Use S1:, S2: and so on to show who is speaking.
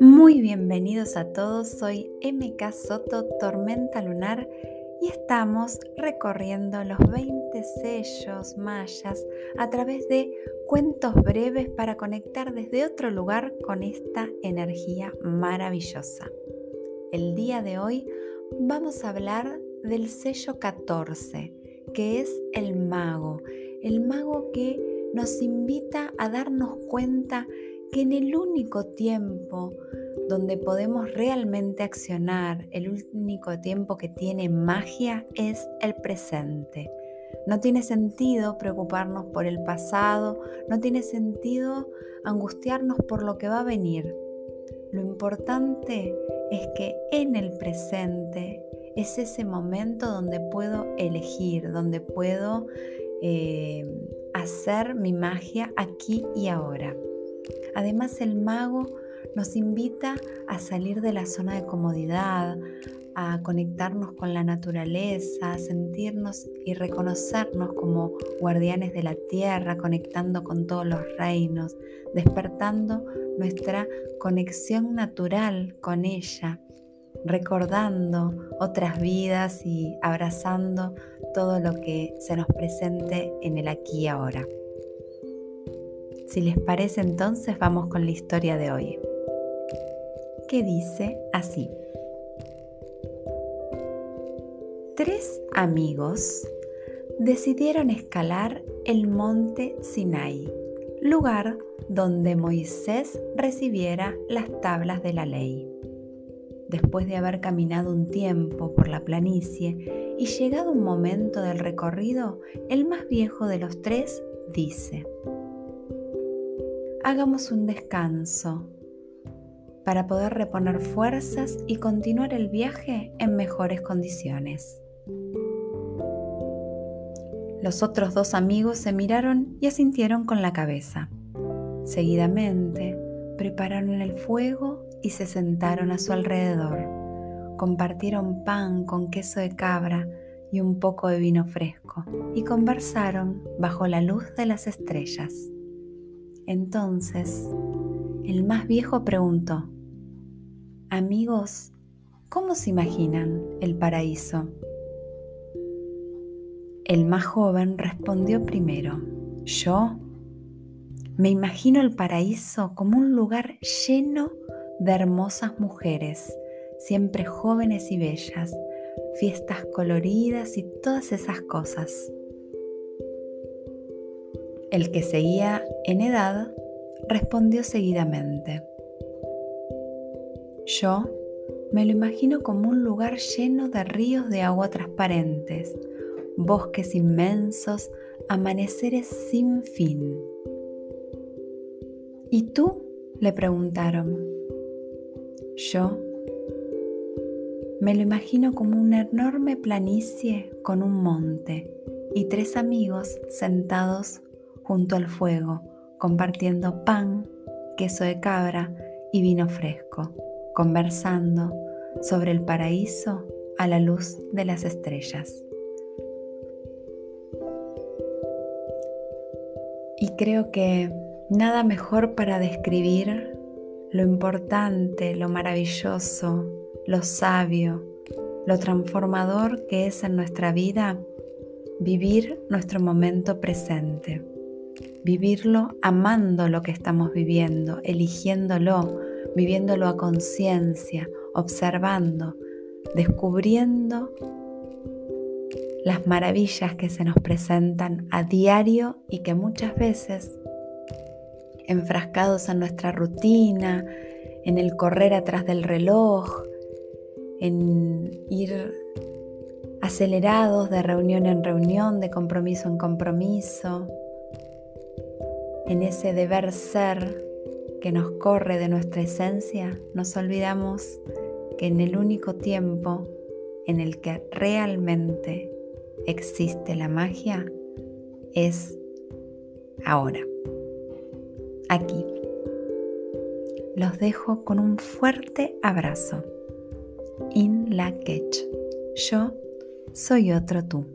S1: Muy bienvenidos a todos, soy MK Soto, Tormenta Lunar, y estamos recorriendo los 20 sellos mayas a través de cuentos breves para conectar desde otro lugar con esta energía maravillosa. El día de hoy vamos a hablar del sello 14, que es el mago, el mago que nos invita a darnos cuenta que en el único tiempo donde podemos realmente accionar, el único tiempo que tiene magia es el presente. No tiene sentido preocuparnos por el pasado, no tiene sentido angustiarnos por lo que va a venir. Lo importante es que en el presente es ese momento donde puedo elegir, donde puedo eh, hacer mi magia aquí y ahora. Además el mago nos invita a salir de la zona de comodidad, a conectarnos con la naturaleza, a sentirnos y reconocernos como guardianes de la tierra, conectando con todos los reinos, despertando nuestra conexión natural con ella, recordando otras vidas y abrazando todo lo que se nos presente en el aquí y ahora. Si les parece entonces vamos con la historia de hoy que dice así. Tres amigos decidieron escalar el monte Sinai, lugar donde Moisés recibiera las tablas de la ley. Después de haber caminado un tiempo por la planicie y llegado un momento del recorrido, el más viejo de los tres dice, Hagamos un descanso para poder reponer fuerzas y continuar el viaje en mejores condiciones. Los otros dos amigos se miraron y asintieron con la cabeza. Seguidamente, prepararon el fuego y se sentaron a su alrededor. Compartieron pan con queso de cabra y un poco de vino fresco y conversaron bajo la luz de las estrellas. Entonces, el más viejo preguntó, Amigos, ¿cómo se imaginan el paraíso? El más joven respondió primero, yo me imagino el paraíso como un lugar lleno de hermosas mujeres, siempre jóvenes y bellas, fiestas coloridas y todas esas cosas. El que seguía en edad respondió seguidamente, yo me lo imagino como un lugar lleno de ríos de agua transparentes, bosques inmensos, amaneceres sin fin. ¿Y tú? le preguntaron. Yo me lo imagino como una enorme planicie con un monte y tres amigos sentados junto al fuego, compartiendo pan, queso de cabra y vino fresco conversando sobre el paraíso a la luz de las estrellas. Y creo que nada mejor para describir lo importante, lo maravilloso, lo sabio, lo transformador que es en nuestra vida vivir nuestro momento presente, vivirlo amando lo que estamos viviendo, eligiéndolo, viviéndolo a conciencia, observando, descubriendo las maravillas que se nos presentan a diario y que muchas veces, enfrascados en nuestra rutina, en el correr atrás del reloj, en ir acelerados de reunión en reunión, de compromiso en compromiso, en ese deber ser que nos corre de nuestra esencia, nos olvidamos que en el único tiempo en el que realmente existe la magia es ahora, aquí. Los dejo con un fuerte abrazo. In la Yo soy otro tú.